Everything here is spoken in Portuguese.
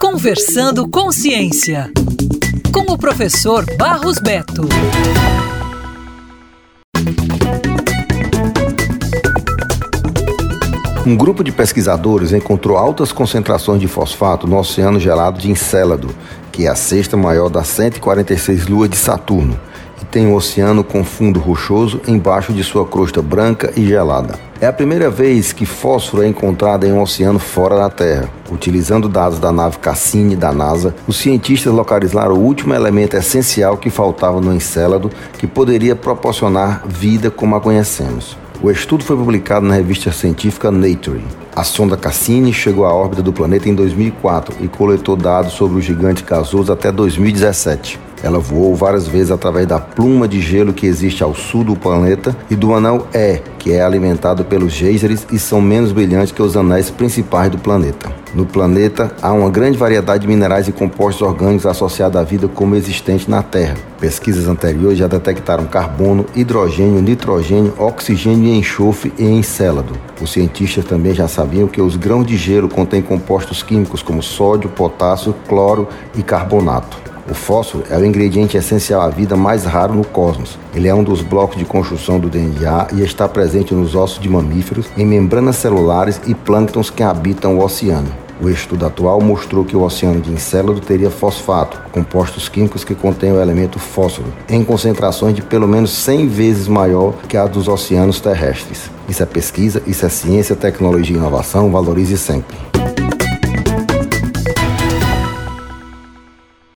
Conversando com Ciência, com o professor Barros Beto. Um grupo de pesquisadores encontrou altas concentrações de fosfato no oceano gelado de Encélado, que é a sexta maior das 146 luas de Saturno, e tem um oceano com fundo rochoso embaixo de sua crosta branca e gelada. É a primeira vez que fósforo é encontrado em um oceano fora da Terra. Utilizando dados da nave Cassini da NASA, os cientistas localizaram o último elemento essencial que faltava no Encélado que poderia proporcionar vida como a conhecemos. O estudo foi publicado na revista científica Nature. A sonda Cassini chegou à órbita do planeta em 2004 e coletou dados sobre o gigante gasoso até 2017. Ela voou várias vezes através da pluma de gelo que existe ao sul do planeta e do anel E, que é alimentado pelos geysers e são menos brilhantes que os anéis principais do planeta. No planeta há uma grande variedade de minerais e compostos orgânicos associados à vida como existente na Terra. Pesquisas anteriores já detectaram carbono, hidrogênio, nitrogênio, oxigênio e enxofre em Encélado. Os cientistas também já sabiam que os grãos de gelo contêm compostos químicos como sódio, potássio, cloro e carbonato. O fósforo é o ingrediente essencial à vida mais raro no cosmos. Ele é um dos blocos de construção do DNA e está presente nos ossos de mamíferos, em membranas celulares e plânctons que habitam o oceano. O estudo atual mostrou que o oceano de Encélado teria fosfato, compostos químicos que contêm o elemento fósforo, em concentrações de pelo menos 100 vezes maior que a dos oceanos terrestres. Isso é pesquisa, isso é ciência, tecnologia e inovação, valorize sempre.